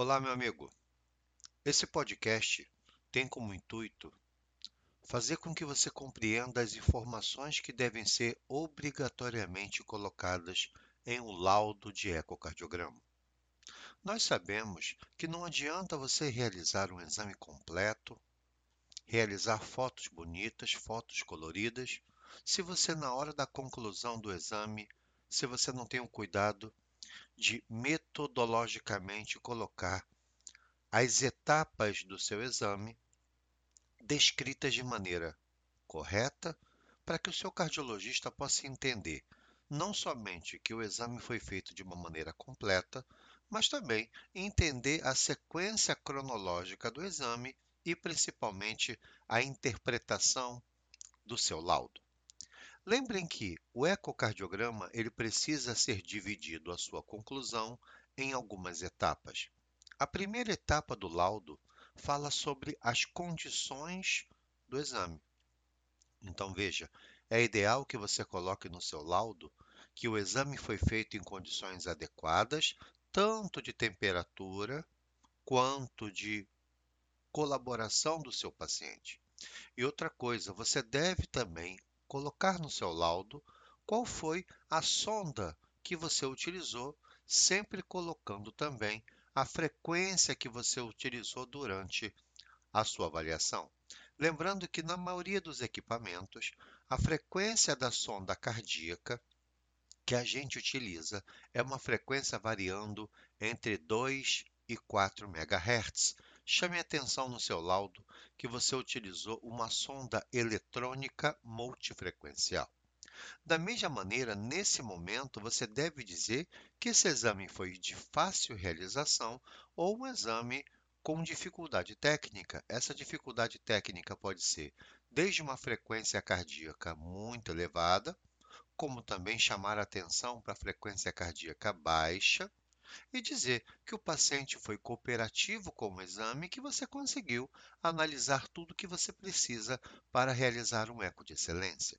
Olá, meu amigo. Esse podcast tem como intuito fazer com que você compreenda as informações que devem ser obrigatoriamente colocadas em um laudo de ecocardiograma. Nós sabemos que não adianta você realizar um exame completo, realizar fotos bonitas, fotos coloridas, se você na hora da conclusão do exame, se você não tem o cuidado de metodologicamente colocar as etapas do seu exame descritas de maneira correta para que o seu cardiologista possa entender não somente que o exame foi feito de uma maneira completa, mas também entender a sequência cronológica do exame e principalmente a interpretação do seu laudo. Lembrem que o ecocardiograma ele precisa ser dividido a sua conclusão em algumas etapas. A primeira etapa do laudo fala sobre as condições do exame. Então veja, é ideal que você coloque no seu laudo que o exame foi feito em condições adequadas, tanto de temperatura quanto de colaboração do seu paciente. E outra coisa, você deve também colocar no seu laudo qual foi a sonda que você utilizou, sempre colocando também a frequência que você utilizou durante a sua avaliação. Lembrando que na maioria dos equipamentos, a frequência da sonda cardíaca que a gente utiliza é uma frequência variando entre 2 e 4 MHz. Chame atenção no seu laudo que você utilizou uma sonda eletrônica multifrequencial. Da mesma maneira, nesse momento, você deve dizer que esse exame foi de fácil realização ou um exame com dificuldade técnica. Essa dificuldade técnica pode ser desde uma frequência cardíaca muito elevada, como também chamar atenção para a frequência cardíaca baixa e dizer que o paciente foi cooperativo com o exame e que você conseguiu analisar tudo que você precisa para realizar um eco de excelência.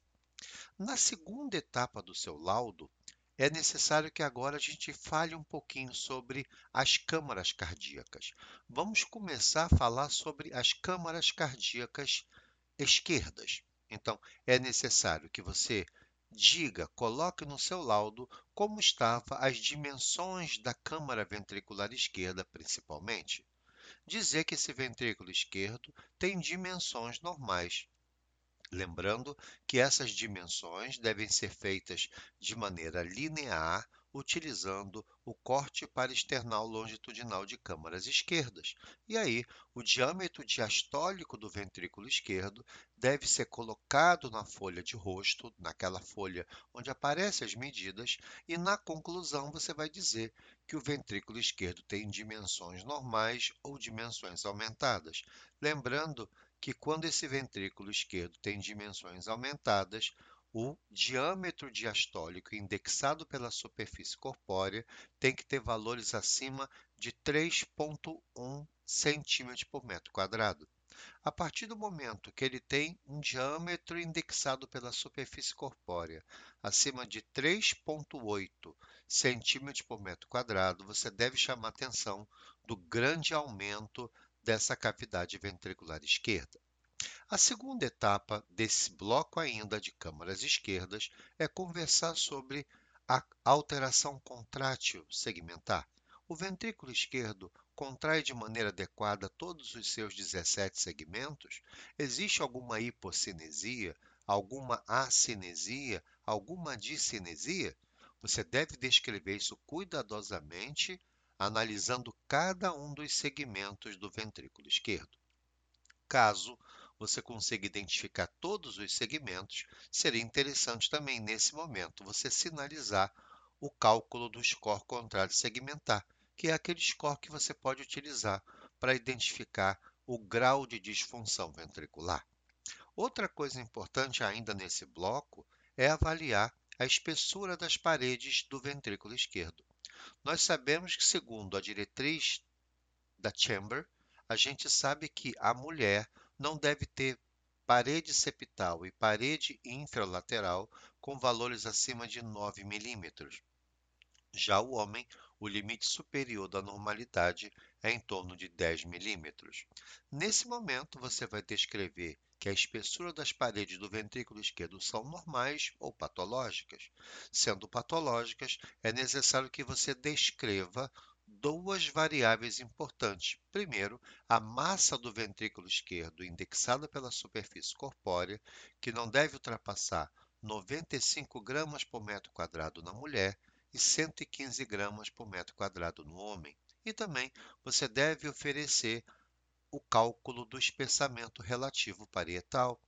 Na segunda etapa do seu laudo, é necessário que agora a gente fale um pouquinho sobre as câmaras cardíacas. Vamos começar a falar sobre as câmaras cardíacas esquerdas. Então, é necessário que você diga, coloque no seu laudo como estavam as dimensões da câmara ventricular esquerda, principalmente. Dizer que esse ventrículo esquerdo tem dimensões normais. Lembrando que essas dimensões devem ser feitas de maneira linear utilizando o corte para external longitudinal de câmaras esquerdas. E aí, o diâmetro diastólico do ventrículo esquerdo deve ser colocado na folha de rosto, naquela folha onde aparecem as medidas, e na conclusão você vai dizer que o ventrículo esquerdo tem dimensões normais ou dimensões aumentadas. Lembrando que quando esse ventrículo esquerdo tem dimensões aumentadas, o diâmetro diastólico indexado pela superfície corpórea tem que ter valores acima de 3,1 centímetros por metro quadrado. A partir do momento que ele tem um diâmetro indexado pela superfície corpórea acima de 3,8 centímetros por metro quadrado, você deve chamar atenção do grande aumento dessa cavidade ventricular esquerda. A segunda etapa desse bloco ainda de câmaras esquerdas é conversar sobre a alteração contrátil segmentar. O ventrículo esquerdo contrai de maneira adequada todos os seus 17 segmentos? Existe alguma hipocinesia, alguma acinesia, alguma discinesia? Você deve descrever isso cuidadosamente, analisando cada um dos segmentos do ventrículo esquerdo. Caso você consiga identificar todos os segmentos, seria interessante também, nesse momento, você sinalizar o cálculo do score contrário segmentar, que é aquele score que você pode utilizar para identificar o grau de disfunção ventricular. Outra coisa importante ainda nesse bloco é avaliar a espessura das paredes do ventrículo esquerdo. Nós sabemos que, segundo a diretriz da Chamber, a gente sabe que a mulher não deve ter parede septal e parede infralateral com valores acima de 9 milímetros. Já o homem, o limite superior da normalidade é em torno de 10 milímetros. Nesse momento, você vai descrever que a espessura das paredes do ventrículo esquerdo são normais ou patológicas. Sendo patológicas, é necessário que você descreva duas variáveis importantes. Primeiro, a massa do ventrículo esquerdo indexada pela superfície corpórea, que não deve ultrapassar 95 gramas por metro quadrado na mulher e 115 gramas por metro quadrado no homem. E também você deve oferecer o cálculo do espessamento relativo parietal.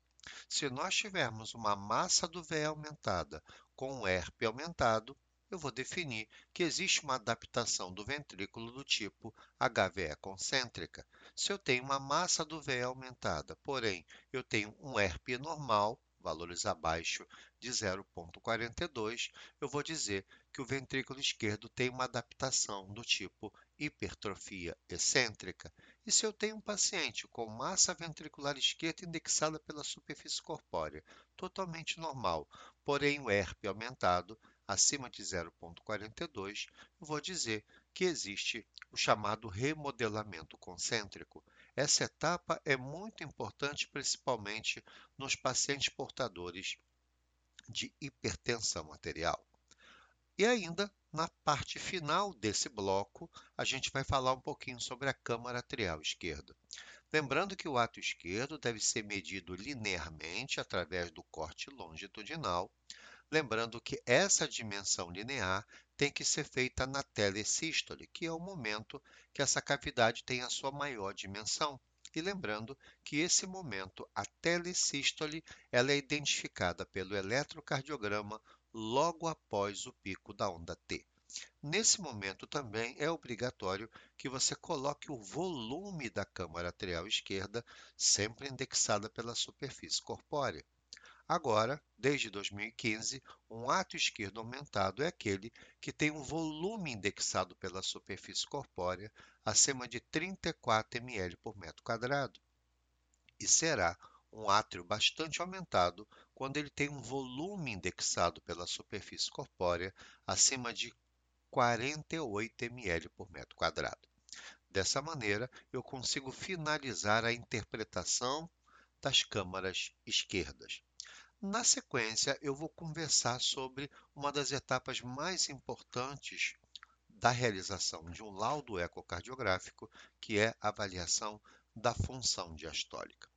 Se nós tivermos uma massa do VE aumentada com um ERP aumentado, eu vou definir que existe uma adaptação do ventrículo do tipo HVE concêntrica. Se eu tenho uma massa do VE aumentada, porém eu tenho um ERP normal, valores abaixo de 0,42, eu vou dizer que o ventrículo esquerdo tem uma adaptação do tipo hipertrofia excêntrica. E se eu tenho um paciente com massa ventricular esquerda indexada pela superfície corpórea, totalmente normal, porém o ERP aumentado, acima de 0,42, vou dizer que existe o chamado remodelamento concêntrico. Essa etapa é muito importante, principalmente nos pacientes portadores de hipertensão arterial. E ainda, na parte final desse bloco, a gente vai falar um pouquinho sobre a câmara atrial esquerda. Lembrando que o ato esquerdo deve ser medido linearmente através do corte longitudinal Lembrando que essa dimensão linear tem que ser feita na telesístole, que é o momento que essa cavidade tem a sua maior dimensão. E lembrando que esse momento, a telesístole, ela é identificada pelo eletrocardiograma logo após o pico da onda T. Nesse momento também é obrigatório que você coloque o volume da câmara arterial esquerda, sempre indexada pela superfície corpórea. Agora, desde 2015, um ato esquerdo aumentado é aquele que tem um volume indexado pela superfície corpórea acima de 34 ml por metro quadrado. E será um átrio bastante aumentado quando ele tem um volume indexado pela superfície corpórea acima de 48 ml por metro quadrado. Dessa maneira, eu consigo finalizar a interpretação das câmaras esquerdas. Na sequência, eu vou conversar sobre uma das etapas mais importantes da realização de um laudo ecocardiográfico, que é a avaliação da função diastólica.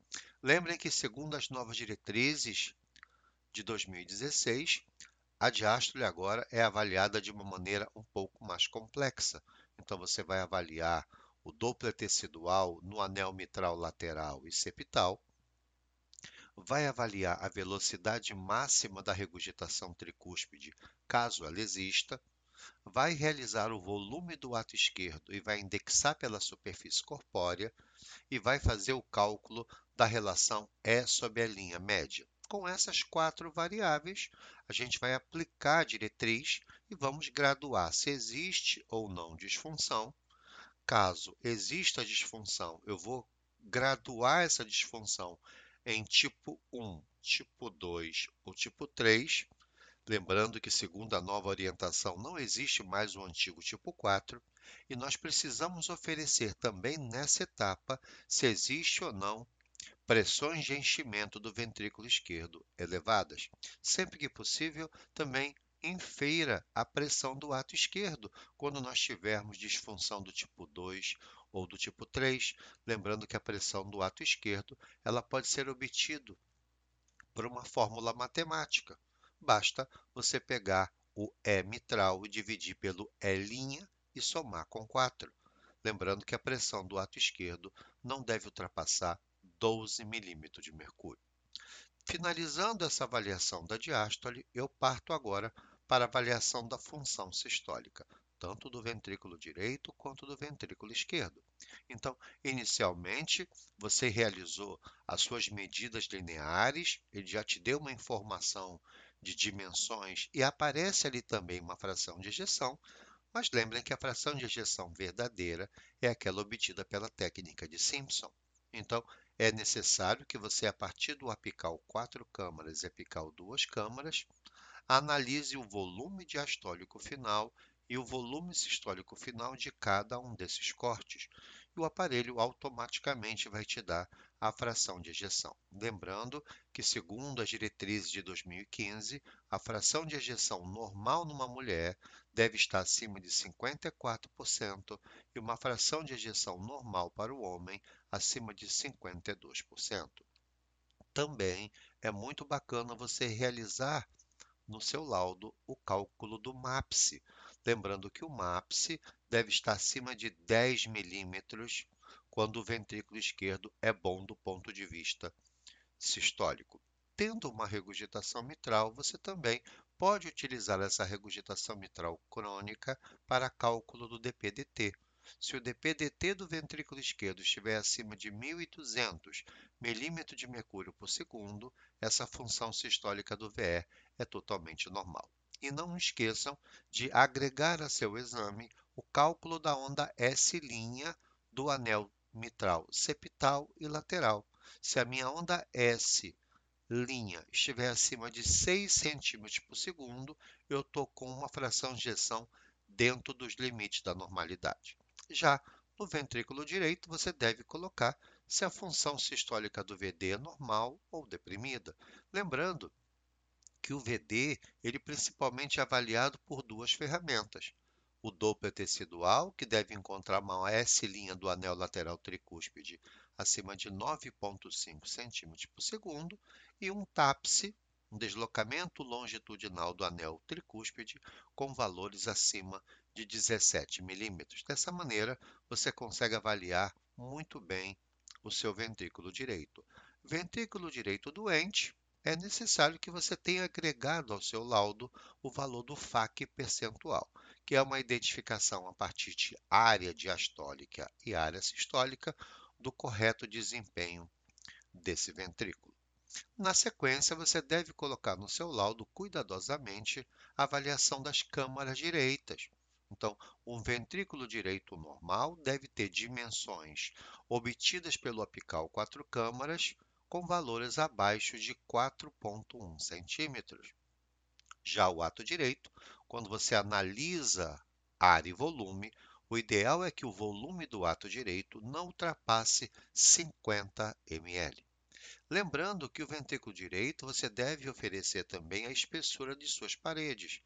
Lembrem que, segundo as novas diretrizes de 2016, a diástole agora é avaliada de uma maneira um pouco mais complexa. Então, você vai avaliar o Doppler tecidual no anel mitral lateral e septal, vai avaliar a velocidade máxima da regurgitação tricúspide, caso ela exista, vai realizar o volume do ato esquerdo e vai indexar pela superfície corpórea e vai fazer o cálculo da relação E sobre a linha média. Com essas quatro variáveis, a gente vai aplicar a diretriz e vamos graduar se existe ou não disfunção. Caso exista disfunção, eu vou graduar essa disfunção em tipo 1, tipo 2 ou tipo 3, lembrando que, segundo a nova orientação, não existe mais o antigo tipo 4, e nós precisamos oferecer também nessa etapa se existe ou não pressões de enchimento do ventrículo esquerdo elevadas. Sempre que possível, também infeira a pressão do ato esquerdo quando nós tivermos disfunção do tipo 2 ou do tipo 3, lembrando que a pressão do ato esquerdo ela pode ser obtido por uma fórmula matemática. Basta você pegar o E mitral e dividir pelo E' e somar com 4. Lembrando que a pressão do ato esquerdo não deve ultrapassar 12 milímetros de mercúrio. Finalizando essa avaliação da diástole, eu parto agora para a avaliação da função sistólica tanto do ventrículo direito quanto do ventrículo esquerdo. Então, inicialmente, você realizou as suas medidas lineares, ele já te deu uma informação de dimensões e aparece ali também uma fração de ejeção, mas lembrem que a fração de ejeção verdadeira é aquela obtida pela técnica de Simpson. Então, é necessário que você, a partir do apical quatro câmaras e apical duas câmaras, analise o volume diastólico final e o volume sistólico final de cada um desses cortes, e o aparelho automaticamente vai te dar a fração de ejeção. Lembrando que, segundo as diretrizes de 2015, a fração de ejeção normal numa mulher deve estar acima de 54% e uma fração de ejeção normal para o homem acima de 52%. Também é muito bacana você realizar no seu laudo o cálculo do MAPSE. Lembrando que o MAPSE deve estar acima de 10 milímetros quando o ventrículo esquerdo é bom do ponto de vista sistólico. Tendo uma regurgitação mitral, você também pode utilizar essa regurgitação mitral crônica para cálculo do DPDT. Se o DPDT do ventrículo esquerdo estiver acima de 1.200 milímetros de mercúrio por segundo, essa função sistólica do VE é totalmente normal. E não esqueçam de agregar a seu exame o cálculo da onda S' do anel mitral septal e lateral. Se a minha onda S' estiver acima de 6 centímetros por segundo, eu estou com uma fração de ejeção dentro dos limites da normalidade. Já no ventrículo direito, você deve colocar se a função sistólica do VD é normal ou deprimida. Lembrando que o VD ele principalmente é avaliado por duas ferramentas. O Doppler tecidual, que deve encontrar uma S' do anel lateral tricúspide acima de 9,5 cm por segundo, e um TAPSE, um deslocamento longitudinal do anel tricúspide, com valores acima de 17 milímetros. Dessa maneira, você consegue avaliar muito bem o seu ventrículo direito. Ventrículo direito doente, é necessário que você tenha agregado ao seu laudo o valor do FAC percentual, que é uma identificação a partir de área diastólica e área sistólica do correto desempenho desse ventrículo. Na sequência, você deve colocar no seu laudo cuidadosamente a avaliação das câmaras direitas. Então, um ventrículo direito normal deve ter dimensões obtidas pelo apical quatro câmaras com valores abaixo de 4,1 centímetros. Já o ato direito, quando você analisa área e volume, o ideal é que o volume do ato direito não ultrapasse 50 ml. Lembrando que o ventrículo direito você deve oferecer também a espessura de suas paredes.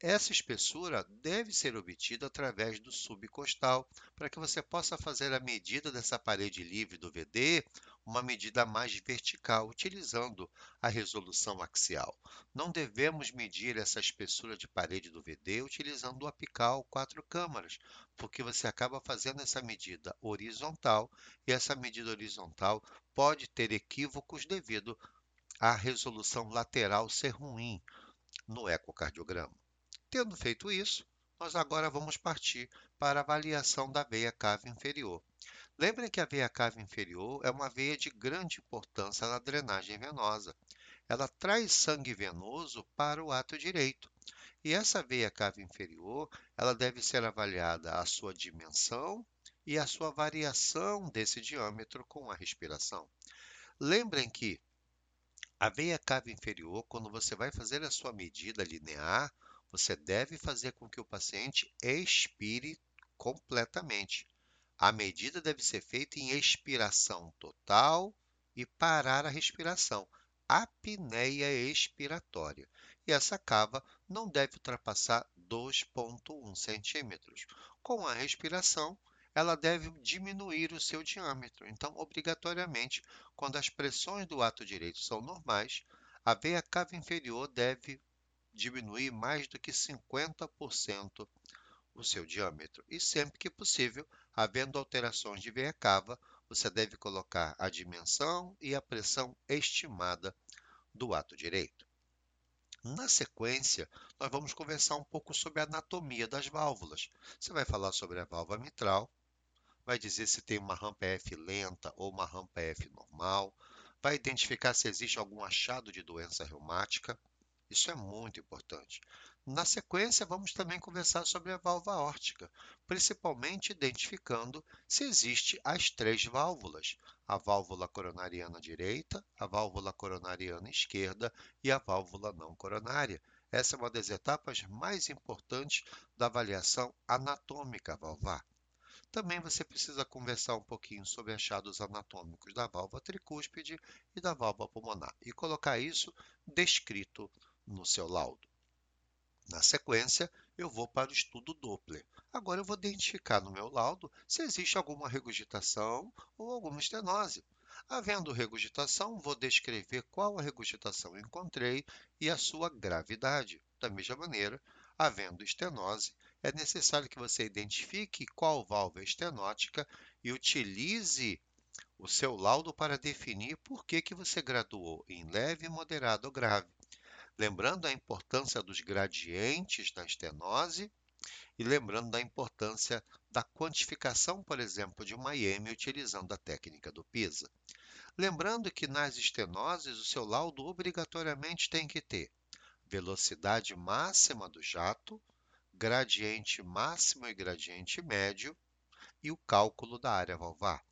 Essa espessura deve ser obtida através do subcostal, para que você possa fazer a medida dessa parede livre do VD uma medida mais vertical, utilizando a resolução axial. Não devemos medir essa espessura de parede do VD utilizando o apical quatro câmaras, porque você acaba fazendo essa medida horizontal e essa medida horizontal pode ter equívocos devido à resolução lateral ser ruim no ecocardiograma. Tendo feito isso, nós agora vamos partir para a avaliação da veia cava inferior. Lembrem que a veia cava inferior é uma veia de grande importância na drenagem venosa. Ela traz sangue venoso para o ato direito. E essa veia cava inferior, ela deve ser avaliada a sua dimensão e a sua variação desse diâmetro com a respiração. Lembrem que a veia cava inferior, quando você vai fazer a sua medida linear, você deve fazer com que o paciente expire completamente. A medida deve ser feita em expiração total e parar a respiração, apneia expiratória. E essa cava não deve ultrapassar 2,1 centímetros. Com a respiração, ela deve diminuir o seu diâmetro. Então, obrigatoriamente, quando as pressões do ato direito são normais, a veia cava inferior deve diminuir mais do que 50% o seu diâmetro. E sempre que possível, havendo alterações de veia cava, você deve colocar a dimensão e a pressão estimada do ato direito. Na sequência, nós vamos conversar um pouco sobre a anatomia das válvulas. Você vai falar sobre a válvula mitral, vai dizer se tem uma rampa F lenta ou uma rampa F normal, vai identificar se existe algum achado de doença reumática. Isso é muito importante. Na sequência, vamos também conversar sobre a válvula aórtica, principalmente identificando se existe as três válvulas, a válvula coronariana direita, a válvula coronariana esquerda e a válvula não coronária. Essa é uma das etapas mais importantes da avaliação anatômica valvar. Também você precisa conversar um pouquinho sobre achados anatômicos da válvula tricúspide e da válvula pulmonar e colocar isso descrito no seu laudo. Na sequência, eu vou para o estudo Doppler. Agora eu vou identificar no meu laudo se existe alguma regurgitação ou alguma estenose. Havendo regurgitação, vou descrever qual a regurgitação encontrei e a sua gravidade. Da mesma maneira, havendo estenose, é necessário que você identifique qual válvula é estenótica e utilize o seu laudo para definir por que, que você graduou em leve, moderado ou grave. Lembrando a importância dos gradientes da estenose e lembrando da importância da quantificação, por exemplo, de uma IM utilizando a técnica do PISA. Lembrando que nas estenoses o seu laudo obrigatoriamente tem que ter velocidade máxima do jato, gradiente máximo e gradiente médio e o cálculo da área valvar.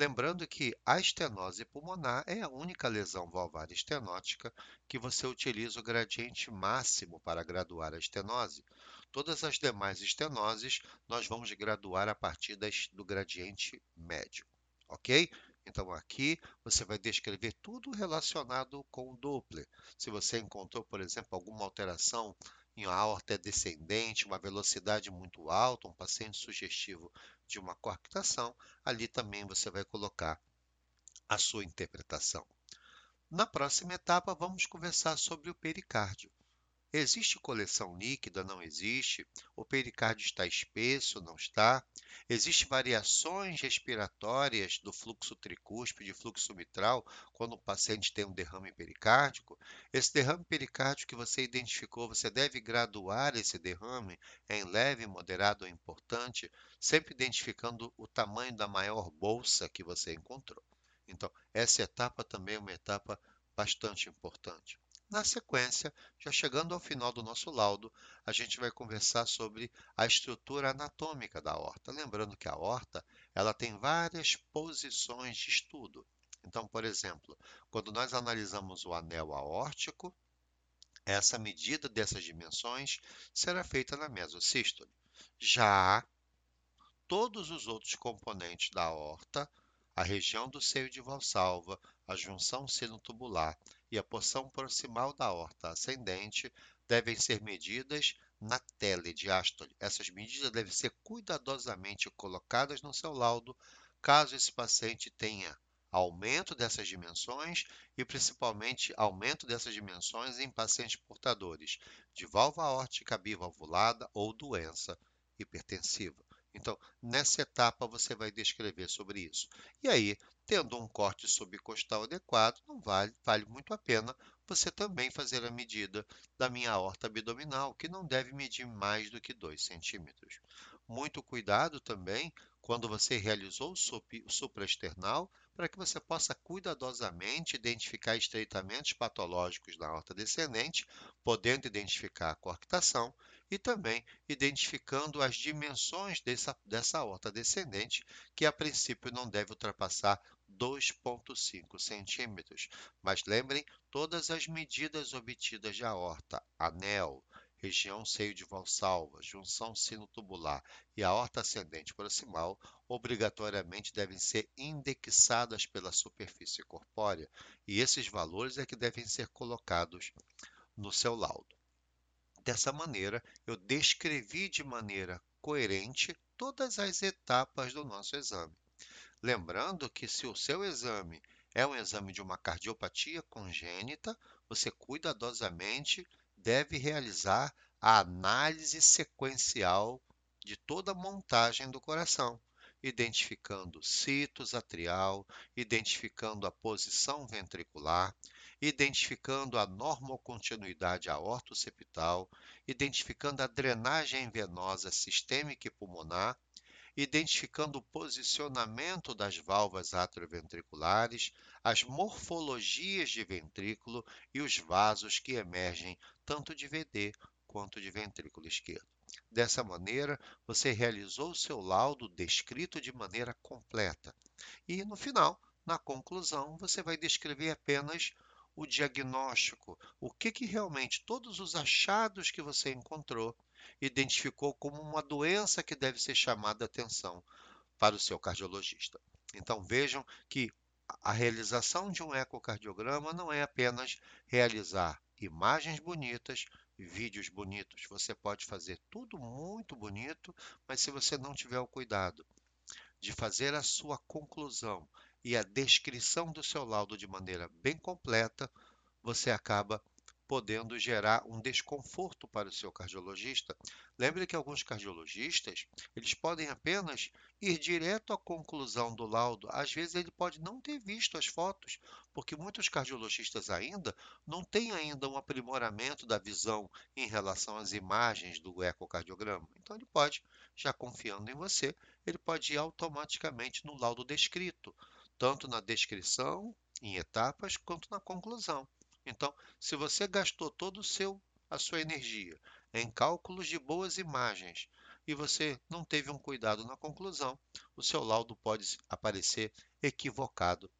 Lembrando que a estenose pulmonar é a única lesão valvar estenótica que você utiliza o gradiente máximo para graduar a estenose. Todas as demais estenoses nós vamos graduar a partir do gradiente médio, ok? Então, aqui você vai descrever tudo relacionado com o Doppler. Se você encontrou, por exemplo, alguma alteração em aorta descendente, uma velocidade muito alta, um paciente sugestivo de uma coarctação, ali também você vai colocar a sua interpretação. Na próxima etapa, vamos conversar sobre o pericárdio. Existe coleção líquida? Não existe? O pericárdio está espesso? Não está? Existem variações respiratórias do fluxo tricúspide, fluxo mitral, quando o paciente tem um derrame pericárdico? Esse derrame pericárdico que você identificou, você deve graduar esse derrame em leve, moderado ou importante, sempre identificando o tamanho da maior bolsa que você encontrou. Então, essa etapa também é uma etapa bastante importante. Na sequência, já chegando ao final do nosso laudo, a gente vai conversar sobre a estrutura anatômica da aorta. Lembrando que a aorta ela tem várias posições de estudo. Então, por exemplo, quando nós analisamos o anel aórtico, essa medida dessas dimensões será feita na mesocístole. Já todos os outros componentes da aorta, a região do seio de valsalva, a junção sino-tubular e a porção proximal da aorta ascendente devem ser medidas na telediástole. Essas medidas devem ser cuidadosamente colocadas no seu laudo, caso esse paciente tenha aumento dessas dimensões e principalmente aumento dessas dimensões em pacientes portadores de válvula aórtica bivalvulada ou doença hipertensiva. Então, nessa etapa você vai descrever sobre isso. E aí, tendo um corte subcostal adequado, não vale, vale muito a pena você também fazer a medida da minha aorta abdominal, que não deve medir mais do que 2 centímetros. Muito cuidado também quando você realizou o supraesternal, para que você possa cuidadosamente identificar estreitamentos patológicos na aorta descendente, podendo identificar a coarctação e também identificando as dimensões dessa, dessa aorta descendente, que a princípio não deve ultrapassar 2,5 centímetros. Mas lembrem todas as medidas obtidas de aorta, anel, região seio de valsalva, junção sino-tubular e aorta ascendente proximal, obrigatoriamente devem ser indexadas pela superfície corpórea, e esses valores é que devem ser colocados no seu laudo. Dessa maneira, eu descrevi de maneira coerente todas as etapas do nosso exame. Lembrando que se o seu exame é um exame de uma cardiopatia congênita, você cuidadosamente deve realizar a análise sequencial de toda a montagem do coração, identificando citos atrial, identificando a posição ventricular, identificando a normocontinuidade aortoceptal, identificando a drenagem venosa sistêmica e pulmonar, identificando o posicionamento das válvulas atrioventriculares, as morfologias de ventrículo e os vasos que emergem tanto de VD quanto de ventrículo esquerdo. Dessa maneira, você realizou o seu laudo descrito de maneira completa. E no final, na conclusão, você vai descrever apenas o diagnóstico, o que, que realmente todos os achados que você encontrou identificou como uma doença que deve ser chamada atenção para o seu cardiologista. Então vejam que a realização de um ecocardiograma não é apenas realizar imagens bonitas, vídeos bonitos. Você pode fazer tudo muito bonito, mas se você não tiver o cuidado de fazer a sua conclusão e a descrição do seu laudo de maneira bem completa, você acaba podendo gerar um desconforto para o seu cardiologista. Lembre que alguns cardiologistas, eles podem apenas ir direto à conclusão do laudo. Às vezes ele pode não ter visto as fotos, porque muitos cardiologistas ainda não têm ainda um aprimoramento da visão em relação às imagens do ecocardiograma. Então ele pode, já confiando em você, ele pode ir automaticamente no laudo descrito, tanto na descrição em etapas quanto na conclusão. Então, se você gastou todo o seu a sua energia em cálculos de boas imagens e você não teve um cuidado na conclusão, o seu laudo pode aparecer equivocado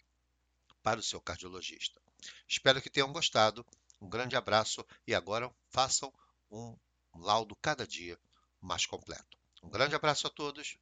para o seu cardiologista. Espero que tenham gostado. Um grande abraço e agora façam um laudo cada dia mais completo. Um grande abraço a todos